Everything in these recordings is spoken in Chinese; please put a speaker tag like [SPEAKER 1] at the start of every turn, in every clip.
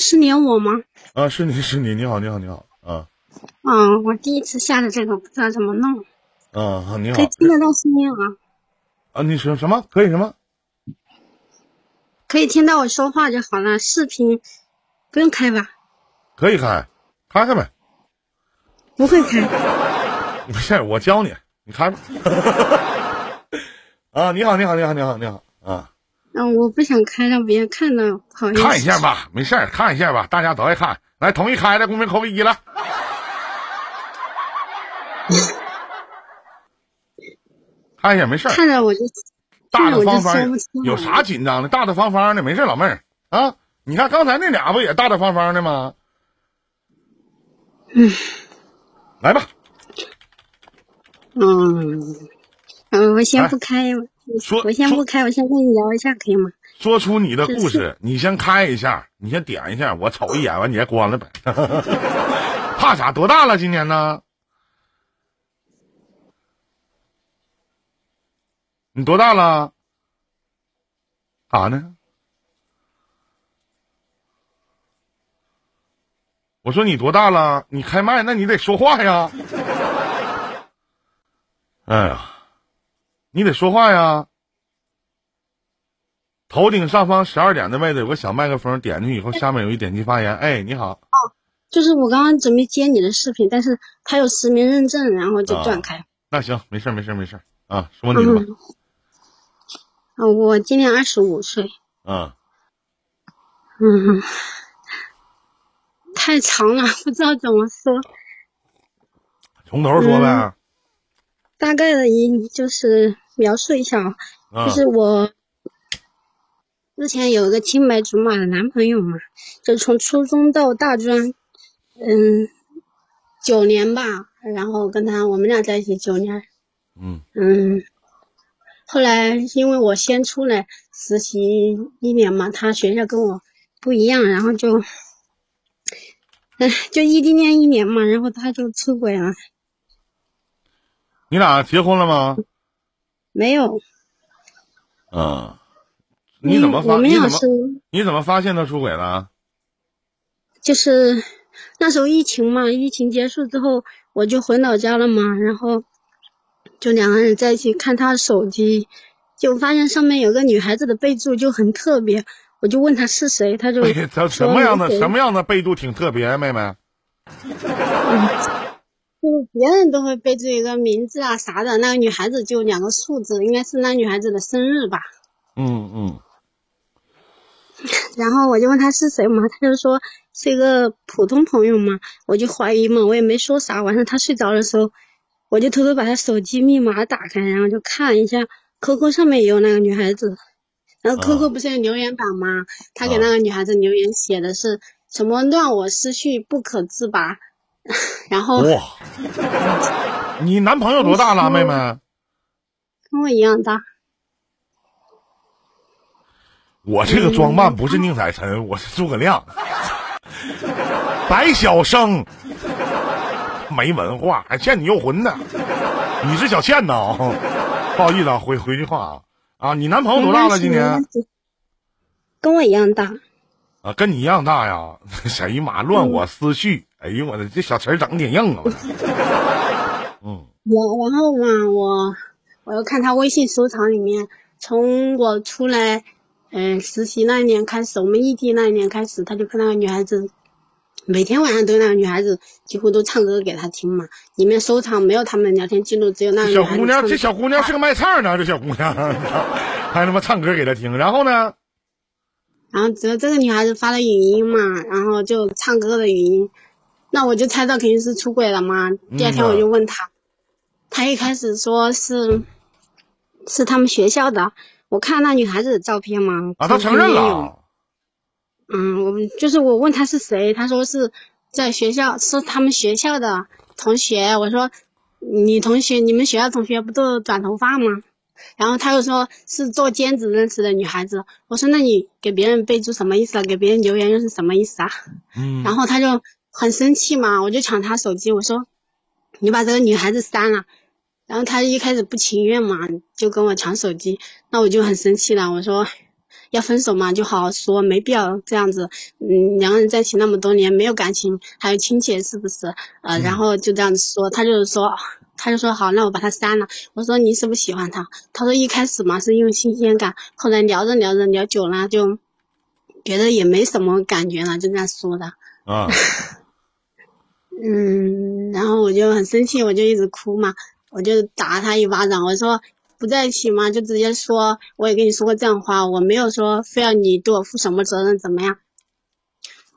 [SPEAKER 1] 是连我吗？
[SPEAKER 2] 啊，是你是你，你好，你好，你好，啊
[SPEAKER 1] 嗯，我第一次下的这个，不知道怎么弄，
[SPEAKER 2] 啊，你好
[SPEAKER 1] 可以听得到声音啊，
[SPEAKER 2] 啊，你说什么？可以什么？
[SPEAKER 1] 可以听到我说话就好了。视频不用开吧？
[SPEAKER 2] 可以开，开开呗。
[SPEAKER 1] 不会开。
[SPEAKER 2] 没事，我教你，你开吧。啊，你好，你好，你好，你好，你好啊！
[SPEAKER 1] 嗯，我不想开，让别人看到，不好意思。
[SPEAKER 2] 看一下吧，没事儿，看一下吧，大家都爱看。来，同意开的公屏扣个一了。看一下，没事儿，
[SPEAKER 1] 看着我就
[SPEAKER 2] 大大方方有啥紧张的？大大方方的，没事儿，老妹儿啊。你看刚才那俩不也大大方方的吗？
[SPEAKER 1] 嗯
[SPEAKER 2] 来吧，
[SPEAKER 1] 嗯嗯，我先不开，
[SPEAKER 2] 说
[SPEAKER 1] 我先不开，我先跟你聊一下，可以吗？
[SPEAKER 2] 说出你的故事，你先开一下，你先点一下，我瞅一眼，完你再关了呗。怕啥？多大了？今年呢？你多大了？干啥呢？我说你多大了？你开麦，那你得说话呀。哎呀，你得说话呀。头顶上方十二点的位置有个小麦克风，点进去以后，下面有一点击发言。哎，你好，哦
[SPEAKER 1] 就是我刚刚准备接你的视频，但是他有实名认证，然后就
[SPEAKER 2] 啊
[SPEAKER 1] 断开。
[SPEAKER 2] 那行，没事儿没事儿没事儿啊，说你吧
[SPEAKER 1] 嗯，嗯，我今年二十五岁。
[SPEAKER 2] 啊，
[SPEAKER 1] 嗯，太长了，不知道怎么说。
[SPEAKER 2] 从头说呗。
[SPEAKER 1] 大概的一就是描述一下啊，
[SPEAKER 2] 啊
[SPEAKER 1] 就是我之前有一个青梅竹马的男朋友嘛，就从初中到大专，嗯，九年吧，然后跟他我们俩在一起九年，
[SPEAKER 2] 嗯。
[SPEAKER 1] 嗯，后来因为我先出来实习一年嘛，他学校跟我不一样，然后就，哎，就异地恋一年嘛，然后他就出轨了，
[SPEAKER 2] 你俩结婚了吗？
[SPEAKER 1] 没有，
[SPEAKER 2] 嗯，你怎么发？你怎么你怎么发现他出轨了？
[SPEAKER 1] 就是那时候疫情嘛，疫情结束之后我就回老家了嘛，然后就两个人在一起看他手机，就发现上面有个女孩子的备注就很特别，我就问他是谁，他就
[SPEAKER 2] 哎，他什么样的什么样的备注挺特别，妹妹？
[SPEAKER 1] 就是别人都会备注一个名字啊啥的，那个女孩子就两个数字，应该是那女孩子的生日吧。
[SPEAKER 2] 嗯嗯
[SPEAKER 1] 然后我就问他是谁嘛，他就说是一个普通朋友嘛，我就怀疑嘛，我也没说啥。晚上他睡着的时候，我就偷偷把他手机密码打开，然后就看一下 QQ 上面也有那个女孩子，然后
[SPEAKER 2] 啊
[SPEAKER 1] QQ 不是有留言板吗？他给那个女孩子留言写的是什么乱我思绪不可自拔，然后
[SPEAKER 2] 哇，你男朋友多大了，妹妹？
[SPEAKER 1] 跟我一样大。
[SPEAKER 2] 我这个装扮不是宁采臣，我是诸葛亮，白晓生，没文化，还欠你诱魂呢。你是小倩呐？不好意思啊，回回句话啊啊！你男朋友多大了？今年？
[SPEAKER 1] 跟我一样大。
[SPEAKER 2] 啊，跟你一样大呀！哎呀妈乱我思绪？哎呦我的这小词儿整的挺硬啊！我嗯
[SPEAKER 1] 我然后嘛，我我又看他微信收藏里面，从我出来，嗯、实习那一年开始，我们异地那一年开始，他就跟那个女孩子，每天晚上都有那个女孩子几乎都唱歌给他听嘛，里面收藏没有他们的聊天记录，只有那个
[SPEAKER 2] 小姑娘，这小姑娘是个卖唱的，这小姑娘 还他妈唱歌给他听。然后呢？
[SPEAKER 1] 然后只有这个女孩子发了语音嘛，然后就唱歌的语音，那我就猜到肯定是出轨了嘛。第二天我就问他，他一开始说是是他们学校的，我看那女孩子的照片嘛，
[SPEAKER 2] 啊，他承认。了。
[SPEAKER 1] 嗯，我们就是我问他是谁，他说是在学校，是他们学校的同学。我说你同学，你们学校同学不都有短头发吗？然后他又说是做兼职认识的女孩子。我说那你给别人备注什么意思啊？给别人留言又是什么意思啊？
[SPEAKER 2] 嗯
[SPEAKER 1] 然后他就很生气嘛，我就抢他手机，我说你把这个女孩子删了。然后他一开始不情愿嘛，就跟我抢手机，那我就很生气了，我说要分手嘛，就好好说，没必要这样子。嗯，两个人在一起那么多年，没有感情，还有亲切，是不是？呃，然后就这样子说，他就是说，他就说好，那我把他删了。我说你是不是喜欢他？他说一开始嘛是因为新鲜感，后来聊着聊着聊久了，就觉得也没什么感觉了，就这样说的。
[SPEAKER 2] 啊，
[SPEAKER 1] 嗯，然后我就很生气，我就一直哭嘛，我就打他一巴掌，我说不在一起嘛，就直接说，我也跟你说过这样的话，我没有说非要你对我负什么责任怎么样。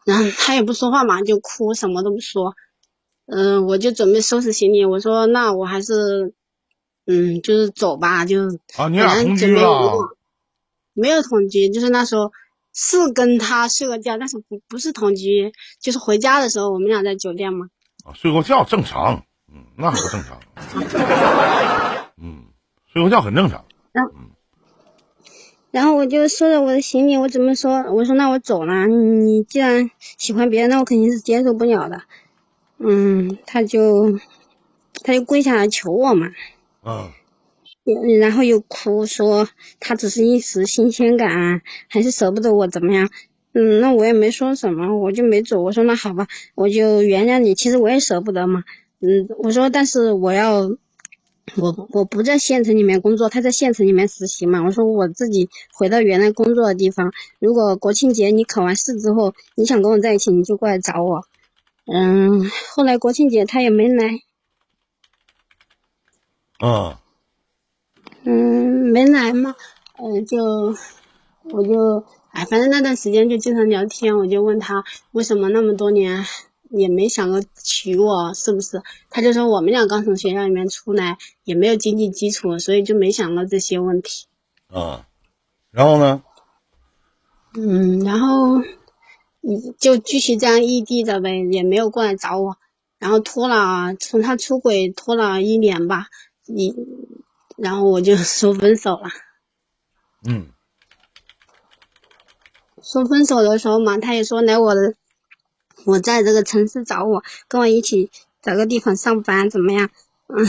[SPEAKER 1] 然后他也不说话嘛，就哭，什么都不说。嗯、我就准备收拾行李，我说那我还是，嗯，就是走吧，就
[SPEAKER 2] 啊，你
[SPEAKER 1] 本
[SPEAKER 2] 俩同居了？
[SPEAKER 1] 没有同居，就是那时候是跟他睡过觉，但是不不是同居，就是回家的时候我们俩在酒店嘛。
[SPEAKER 2] 啊睡过觉正常，嗯，那很正常。嗯，睡过觉很正常。
[SPEAKER 1] 然后然后我就收着我的行李，我怎么说？我说那我走了。你既然喜欢别人，那我肯定是接受不了的。嗯，他就他就跪下来求我嘛，
[SPEAKER 2] 嗯
[SPEAKER 1] 嗯然后又哭说他只是一时新鲜感，还是舍不得我怎么样？嗯，那我也没说什么，我就没走。我说那好吧，我就原谅你。其实我也舍不得嘛。嗯，我说但是我要我我不在县城里面工作，他在县城里面实习嘛。我说我自己回到原来工作的地方。如果国庆节你考完试之后，你想跟我在一起，你就过来找我。嗯，后来国庆节他也没来，
[SPEAKER 2] 嗯
[SPEAKER 1] 嗯，没来嘛，嗯，就我就哎，反正那段时间就经常聊天，我就问他为什么那么多年也没想过娶我，是不是？他就说我们俩刚从学校里面出来，也没有经济基础，所以就没想到这些问题。
[SPEAKER 2] 啊，然后呢？
[SPEAKER 1] 嗯，然后嗯就继续这样异地着呗，也没有过来找我，然后拖了，从他出轨拖了一年吧，你，然后我就说分手了。
[SPEAKER 2] 嗯
[SPEAKER 1] 说分手的时候嘛，他也说来我的，我在这个城市找我，跟我一起找个地方上班怎么样？嗯，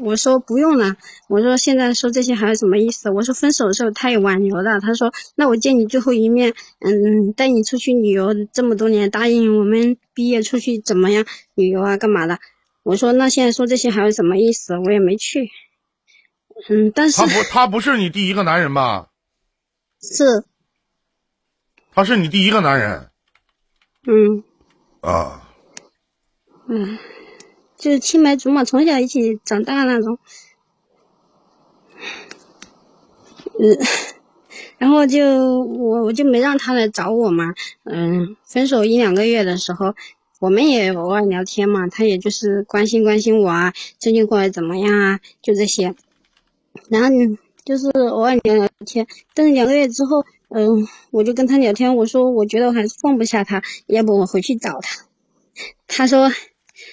[SPEAKER 1] 我说不用了，我说现在说这些还有什么意思？我说分手的时候他也挽留了，他说那我见你最后一面，嗯，带你出去旅游这么多年，答应我们毕业出去怎么样旅游啊干嘛的？我说那现在说这些还有什么意思？我也没去。嗯，但是
[SPEAKER 2] 他不，他不是你第一个男人吧？
[SPEAKER 1] 是，
[SPEAKER 2] 他是你第一个男人
[SPEAKER 1] 嗯。
[SPEAKER 2] 啊。
[SPEAKER 1] 嗯，就是青梅竹马，从小一起长大那种。嗯，然后就我我就没让他来找我嘛。嗯，分手一两个月的时候，我们也偶尔聊天嘛，他也就是关心关心我啊，最近过得怎么样啊，就这些。然后就是偶尔聊聊天，但是两个月之后，嗯，我就跟他聊天，我说我觉得我还是放不下他，要不我回去找他。他说，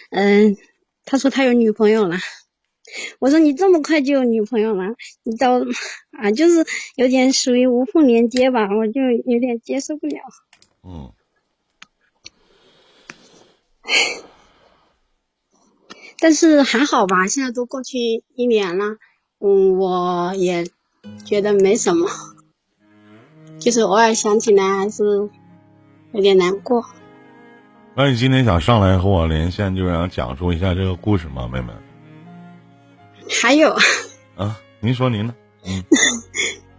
[SPEAKER 1] 嗯，他说他有女朋友了。我说你这么快就有女朋友了，你到啊，就是有点属于无缝连接吧，我就有点接受不了。
[SPEAKER 2] 嗯
[SPEAKER 1] 但是还好吧，现在都过去一年了，嗯，我也觉得没什么，就是偶尔想起来还是有点难过。
[SPEAKER 2] 那你今天想上来和我连线，就想讲述一下这个故事吗，妹妹？
[SPEAKER 1] 还有，
[SPEAKER 2] 啊，您说您呢？嗯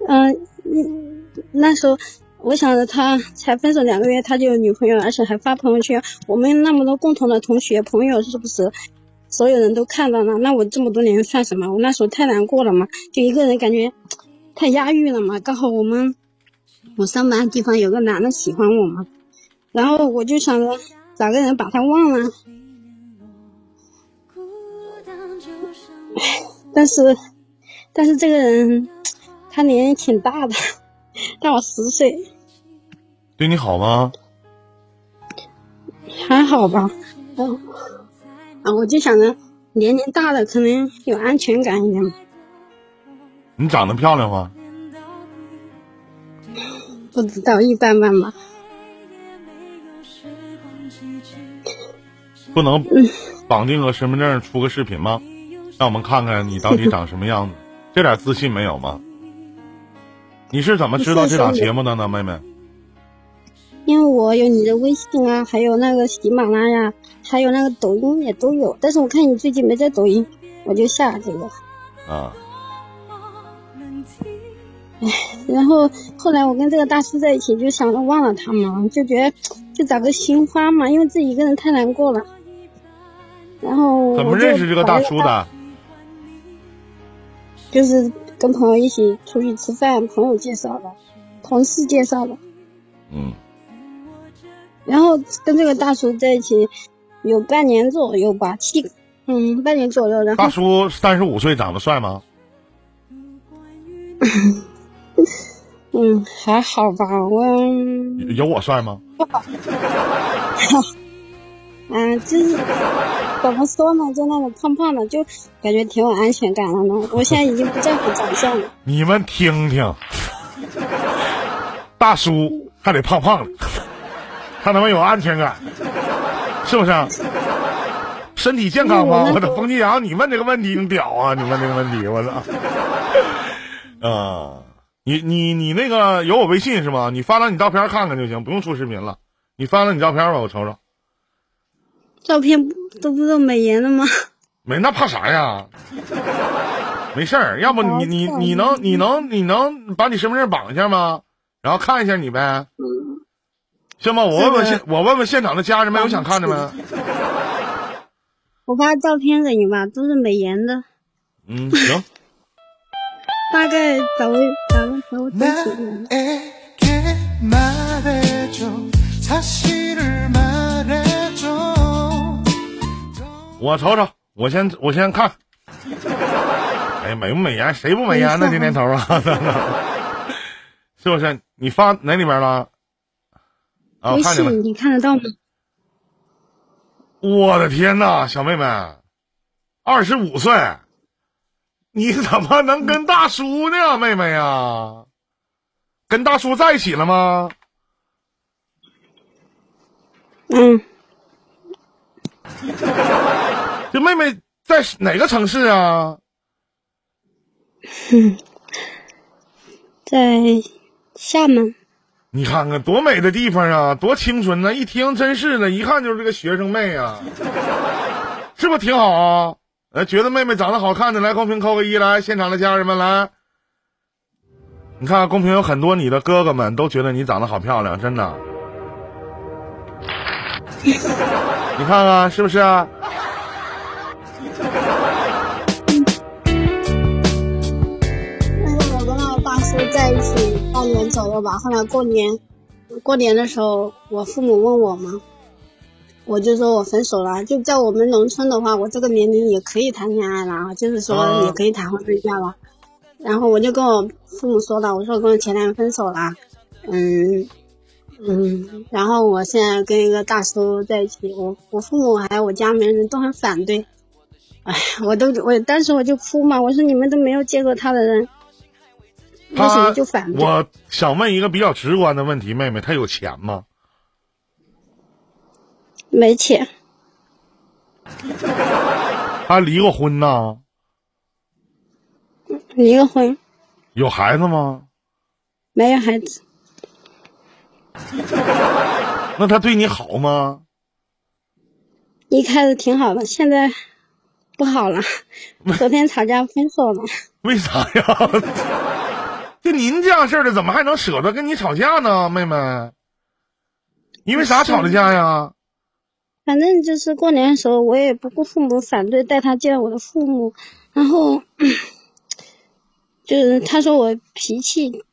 [SPEAKER 1] 嗯，嗯 那时候我想着他才分手两个月，他就有女朋友，而且还发朋友圈。我们那么多共同的同学朋友，是不是所有人都看到了？那我这么多年算什么？我那时候太难过了嘛，就一个人感觉太压抑了嘛。刚好我们我上班的地方有个男的喜欢我嘛，然后我就想着找个人把他忘了。但是，但是这个人他年龄挺大的，大我十岁，
[SPEAKER 2] 对你好吗？
[SPEAKER 1] 还好吧。嗯，啊，我就想着年龄大的可能有安全感一点。
[SPEAKER 2] 你长得漂亮吗？
[SPEAKER 1] 不知道一般般吧。
[SPEAKER 2] 不能绑定个身份证出个视频吗？让我们看看你到底长什么样子，这点自信没有吗？你是怎么知道这档节目的呢，妹妹？
[SPEAKER 1] 因为我有你的微信啊，还有那个喜马拉雅，还有那个抖音也都有。但是我看你最近没在抖音，我就下这个。
[SPEAKER 2] 啊。
[SPEAKER 1] 唉，然后后来我跟这个大叔在一起，就想着忘了他嘛，就觉得 就找个新欢嘛，因为自己一个人太难过了。然后
[SPEAKER 2] 怎么认识这个大叔的？
[SPEAKER 1] 就是跟朋友一起出去吃饭，朋友介绍的，同事介绍的。
[SPEAKER 2] 嗯。
[SPEAKER 1] 然后跟这个大叔在一起有半年左右吧，七嗯半年左右。然后
[SPEAKER 2] 大叔三十五岁，长得帅吗？
[SPEAKER 1] 嗯，还好吧，我
[SPEAKER 2] 有我帅吗？
[SPEAKER 1] 不好。嗯，就是怎么说呢，就那种胖胖的，就感觉挺有安全感的呢。我现在已经不在乎长相了。
[SPEAKER 2] 你们听听，大叔还得胖胖的。他他妈有安全感，是不是？身体健康吗？我的冯金阳，你问这个问题，你屌啊！你问这个问题，我操！啊，你你你那个有我微信是吗？你发张你照片看看就行，不用出视频了。你发了你照片吧，我瞅瞅。
[SPEAKER 1] 照片都不是美颜的吗？
[SPEAKER 2] 没，那怕啥呀？没事儿，要不你你你能你能你能把你身份证绑一下吗？然后看一下你呗。行吗？我问问现，我问问现场的家人们有想看的没？
[SPEAKER 1] 我发照片给你吧，都是美颜的。
[SPEAKER 2] 嗯，行。
[SPEAKER 1] 大概找个找个时候再
[SPEAKER 2] 我瞅瞅，我先我先看。哎呀，美不美颜？谁不美颜呢？这年头啊，是不是？你发哪里边了？
[SPEAKER 1] 微信你看得到吗？
[SPEAKER 2] 我的天呐，小妹妹，二十五岁，你怎么能跟大叔呢，妹妹呀？跟大叔在一起了吗？
[SPEAKER 1] 嗯。
[SPEAKER 2] 这妹妹在哪个城市啊？
[SPEAKER 1] 嗯，在厦门。
[SPEAKER 2] 你看看多美的地方啊，多青春呐！一听真是的，一看就是这个学生妹啊，是不是挺好啊？呃，觉得妹妹长得好看的，来公屏扣个一，来现场的家人们来。你看公屏有很多你的哥哥们都觉得你长得好漂亮，真的。你看看是不是？
[SPEAKER 1] 年走了吧，后来过年，过年的时候，我父母问我嘛，我就说我分手了。就在我们农村的话，我这个年龄也可以谈恋爱了啊，就是说也可以谈婚论嫁了。然后我就跟我父母说了，我说我跟我前男友分手了，嗯嗯，然后我现在跟一个大叔在一起，我我父母还有我家里面人都很反对，哎，我都我当时我就哭嘛，我说你们都没有见过他的人。
[SPEAKER 2] 他，我想问一个比较直观的问题，妹妹，他有钱吗？
[SPEAKER 1] 没钱。
[SPEAKER 2] 他离过婚呢？
[SPEAKER 1] 离过婚。
[SPEAKER 2] 有孩子吗？
[SPEAKER 1] 没有孩子。
[SPEAKER 2] 那他对你好吗？
[SPEAKER 1] 一开始挺好的，现在不好了。昨天吵架分手了。
[SPEAKER 2] 为啥呀？就您这样式的，怎么还能舍得跟你吵架呢，妹妹？因为啥吵的架呀？
[SPEAKER 1] 反正就是过年的时候，我也不顾父母反对带他见我的父母，然后就是他说我脾气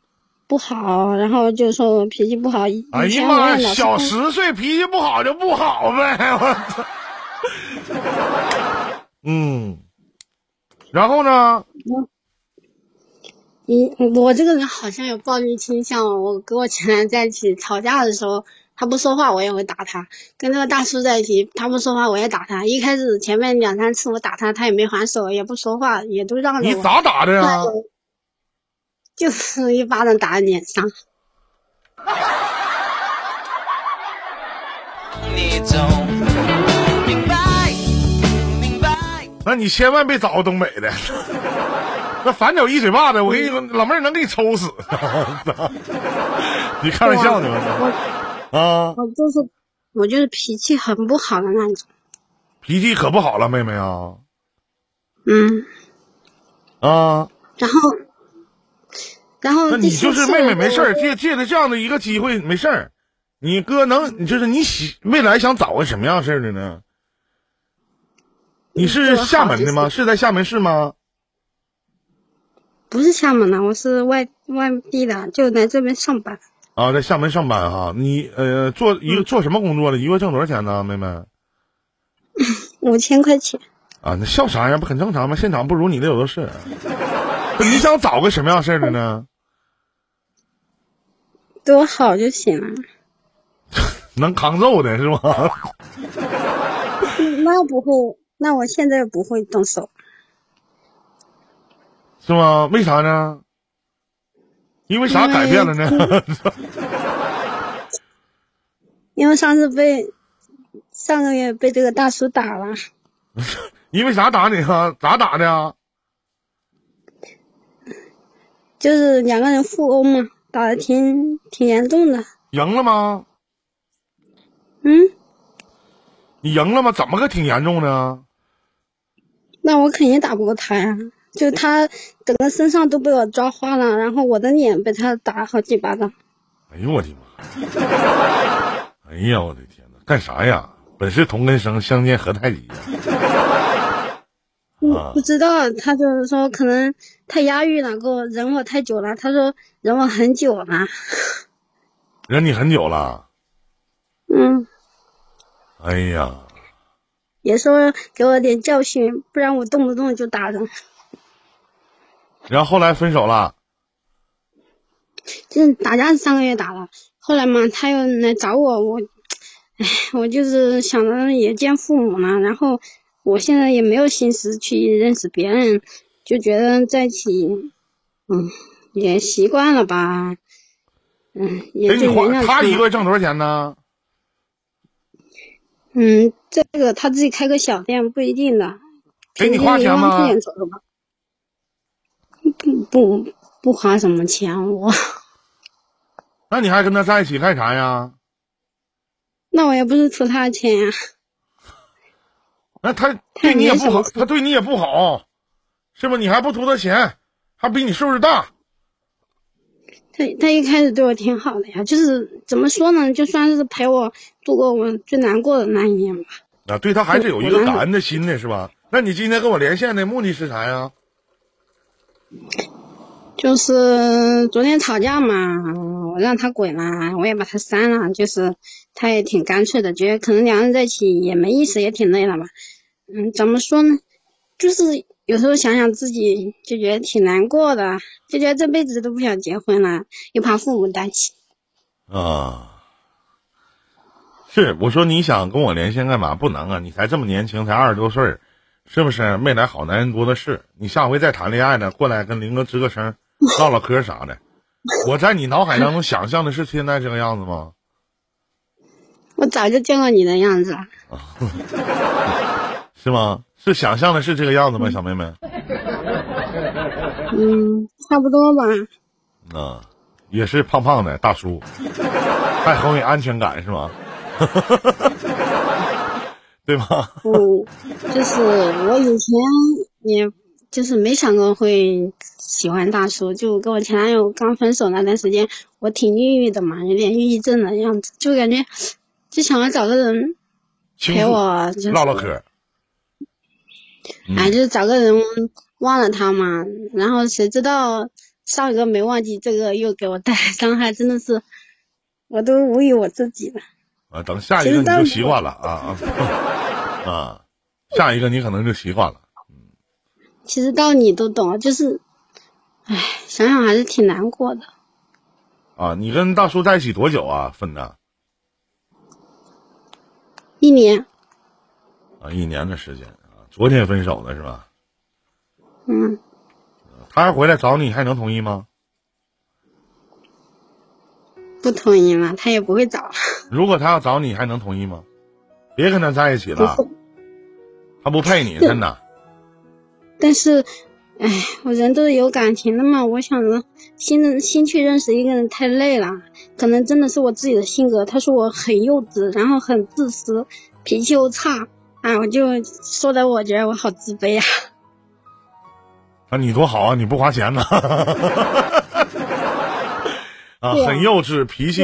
[SPEAKER 1] 不好，然后就说我脾气不好。
[SPEAKER 2] 哎呀妈呀，小十岁脾气不好就不好呗，我操！嗯，然后呢？
[SPEAKER 1] 你我这个人好像有暴力倾向。我跟我前男友在一起吵架的时候，他不说话，我也会打他；跟那个大叔在一起，他不说话，我也打他。一开始前面两三次我打他，他也没还手，也不说话，也都让着我。
[SPEAKER 2] 你咋打的呀？
[SPEAKER 1] 就是一巴掌打在脸上。
[SPEAKER 2] 那你千万别找个东北的。那反脚一嘴巴子，我给你说老妹儿能给你抽死。你开玩笑呢吗？啊，
[SPEAKER 1] 我就是我就是脾气很不好的那种。
[SPEAKER 2] 脾气可不好了，妹妹啊。
[SPEAKER 1] 嗯。
[SPEAKER 2] 啊。
[SPEAKER 1] 然后，然后
[SPEAKER 2] 那你就是妹妹，没事儿，借借着这样的一个机会，没事儿。你哥能，就是你喜未来想找个什么样式的呢？你是厦门的吗？是在厦门市吗？
[SPEAKER 1] 不是厦门的，我是外外地的，就来这边上班。
[SPEAKER 2] 啊，在厦门上班哈，你呃做一个做什么工作的？一个月挣多少钱呢，妹妹？
[SPEAKER 1] 五千块钱。
[SPEAKER 2] 啊，那笑啥呀？不很正常吗？现场不如你的有的是。你想找个什么样事儿的呢？
[SPEAKER 1] 对我好就行了。
[SPEAKER 2] 能扛揍的是吗？
[SPEAKER 1] 那不会，那我现在不会动手。
[SPEAKER 2] 是吗？为啥呢？因为啥改变了呢？
[SPEAKER 1] 因为 上次被上个月被这个大叔打了。
[SPEAKER 2] 因为啥打你啊？咋打的啊？
[SPEAKER 1] 就是两个人互殴嘛，打的挺挺严重的。
[SPEAKER 2] 赢了吗？
[SPEAKER 1] 嗯。
[SPEAKER 2] 你赢了吗？怎么个挺严重的？
[SPEAKER 1] 那我肯定打不过他呀。就他整个身上都被我抓花了，然后我的脸被他打好几巴掌。
[SPEAKER 2] 哎呦我的妈！哎呀我的天哪，干啥呀？本是同根生，相煎何太急呀！
[SPEAKER 1] 不不知道，他就是说可能太压抑了，给我忍我太久了。他说忍我很久了。
[SPEAKER 2] 忍你很久了。
[SPEAKER 1] 嗯。
[SPEAKER 2] 哎呀。
[SPEAKER 1] 也说给我点教训，不然我动不动就打人。
[SPEAKER 2] 然后后来分手了，
[SPEAKER 1] 就是打架是上个月打了，后来嘛他又来找我，我，唉，我就是想着也见父母嘛，然后我现在也没有心思去认识别人，就觉得在一起，嗯，也习惯了吧，嗯，也就原谅
[SPEAKER 2] 他。他一个月挣多少钱呢？
[SPEAKER 1] 嗯，这个他自己开个小店不一定的，
[SPEAKER 2] 给你花钱吗？
[SPEAKER 1] 不不不花什么钱我，
[SPEAKER 2] 那你还跟他在一起干啥呀？
[SPEAKER 1] 那我也不是图他的钱呀。
[SPEAKER 2] 那他对你也不好，他对你也不好，是不？你还不图他钱，还比你岁数大。
[SPEAKER 1] 他他一开始对我挺好的呀，就是怎么说呢，就算是陪我度过我最难过的那一年吧。
[SPEAKER 2] 啊，对他还是有一个感恩的心的，是吧？那你今天跟我连线的目的是啥呀？
[SPEAKER 1] 就是昨天吵架嘛，我让他滚了，我也把他删了。就是他也挺干脆的，觉得可能两人在一起也没意思，也挺累了吧。嗯，怎么说呢？就是有时候想想自己就觉得挺难过的，就觉得这辈子都不想结婚了，又怕父母担心。
[SPEAKER 2] 啊，是我说你想跟我连线干嘛？不能啊，你才这么年轻，才二十多岁。是不是没来好男人多的是？你下回再谈恋爱呢，过来跟林哥吱个声，唠唠嗑啥的。我在你脑海当中想象的是现在这个样子吗？
[SPEAKER 1] 我早就见过你的样子了。
[SPEAKER 2] 是吗？是想象的是这个样子吗，小妹妹？
[SPEAKER 1] 嗯，差不多吧。
[SPEAKER 2] 啊，也是胖胖的大叔，还很有安全感是吗？对吗？
[SPEAKER 1] 嗯，就是我以前也就是没想过会喜欢大叔，就跟我前男友刚分手那段时间，我挺抑郁的嘛，有点抑郁症的样子，就感觉就想要找个人陪我
[SPEAKER 2] 唠唠嗑。
[SPEAKER 1] 哎，就是找个人忘了他嘛，然后谁知道上一个没忘记，这个又给我带来伤害，真的是我都无语我自己了。
[SPEAKER 2] 啊，等下一个你就习惯了啊啊 啊！下一个你可能就习惯了。嗯，
[SPEAKER 1] 其实道理都懂，就是，唉，想想还是挺难过的。
[SPEAKER 2] 啊，你跟大叔在一起多久啊？分的？
[SPEAKER 1] 一年。
[SPEAKER 2] 啊，一年的时间啊，昨天分手的是吧？
[SPEAKER 1] 嗯。
[SPEAKER 2] 他要回来找你，还能同意吗？
[SPEAKER 1] 不同意了？他也不会找。
[SPEAKER 2] 如果他要找你，还能同意吗？别跟他在一起了，他不配你，真的。
[SPEAKER 1] 但是，哎，我人都是有感情的嘛，我想着新的新去认识一个人太累了，可能真的是我自己的性格。他说我很幼稚，然后很自私，脾气又差，啊，我就说的我觉得我好自卑啊。
[SPEAKER 2] 啊，你多好啊！你不花钱呢，啊，很幼稚，脾气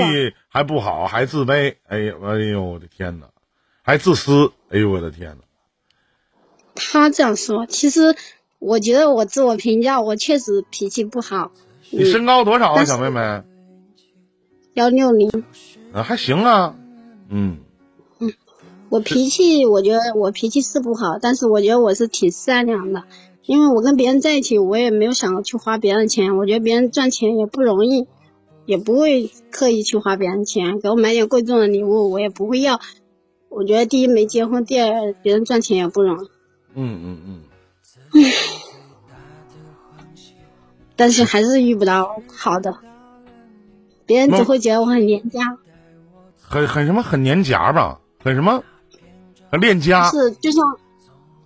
[SPEAKER 2] 还不好，还自卑。哎呦，哎呦，我的天哪，还自私！哎呦，我的天哪。
[SPEAKER 1] 他这样说，其实。我觉得我自我评价，我确实脾气不好。
[SPEAKER 2] 你身高多少啊，小妹妹？
[SPEAKER 1] 幺六零。
[SPEAKER 2] 啊，还行啊。
[SPEAKER 1] 嗯。嗯，我脾气，我觉得我脾气是不好，但是我觉得我是挺善良的，因为我跟别人在一起，我也没有想去花别人的钱。我觉得别人赚钱也不容易，也不会刻意去花别人钱，给我买点贵重的礼物，我也不会要。我觉得第一没结婚，第二别人赚钱也不容易。
[SPEAKER 2] 嗯嗯嗯。
[SPEAKER 1] 但是还是遇不到好的，别人只会觉得我很廉价，
[SPEAKER 2] 很很什么很廉价吧，很什么，很恋家。
[SPEAKER 1] 是就像，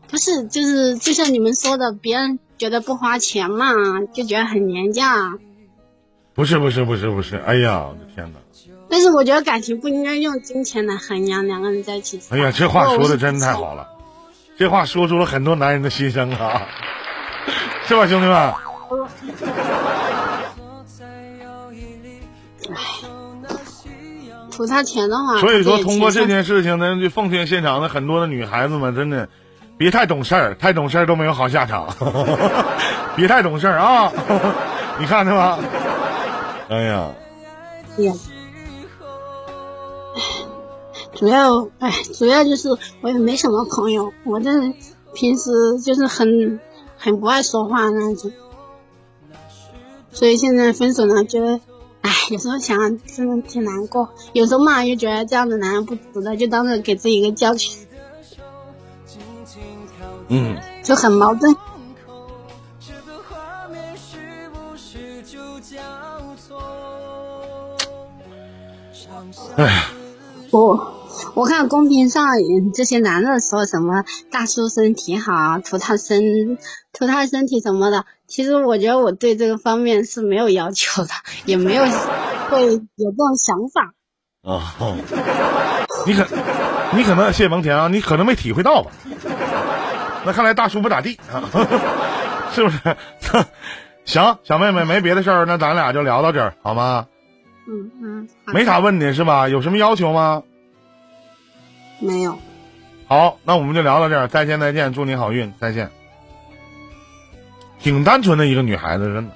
[SPEAKER 1] 不是就是就像你们说的，别人觉得不花钱嘛，就觉得很廉价。
[SPEAKER 2] 不是不是不是不是，哎呀，我的天哪！
[SPEAKER 1] 但是我觉得感情不应该用金钱来衡量两个人在一起。
[SPEAKER 2] 哎呀，这话说的真太好了，这话说出了很多男人的心声啊，是吧，兄弟们？
[SPEAKER 1] 图他钱的话，
[SPEAKER 2] 所以说通过这件事情呢，就奉劝现场的很多的女孩子们，真的别太懂事儿，太懂事儿都没有好下场。别太懂事儿啊！你看见吗？哎呀，
[SPEAKER 1] 呀，主要哎，主要就是我也没什么朋友，我这平时就是很很不爱说话那种。所以现在分手呢，觉得，哎，有时候想真的挺难过，有时候嘛又觉得这样的男人不值得，就当着给自己一个教训。
[SPEAKER 2] 嗯，
[SPEAKER 1] 就很矛盾。
[SPEAKER 2] 哎，
[SPEAKER 1] 我我看公屏上这些男的说什么大叔身体好，图他身图他身体什么的。其实我觉得我对这个方面是没有要求的，也没有会有这种想法。
[SPEAKER 2] 啊，你可你可能谢蒙恬啊，你可能没体会到吧？那看来大叔不咋地啊，是不是？行，小妹妹没别的事儿，那咱俩就聊到这儿好
[SPEAKER 1] 吗？嗯嗯，
[SPEAKER 2] 没啥问题是吧？有什么要求吗？
[SPEAKER 1] 没有。
[SPEAKER 2] 好，那我们就聊到这儿，再见再见，祝你好运，再见。挺单纯的一个女孩子，真的。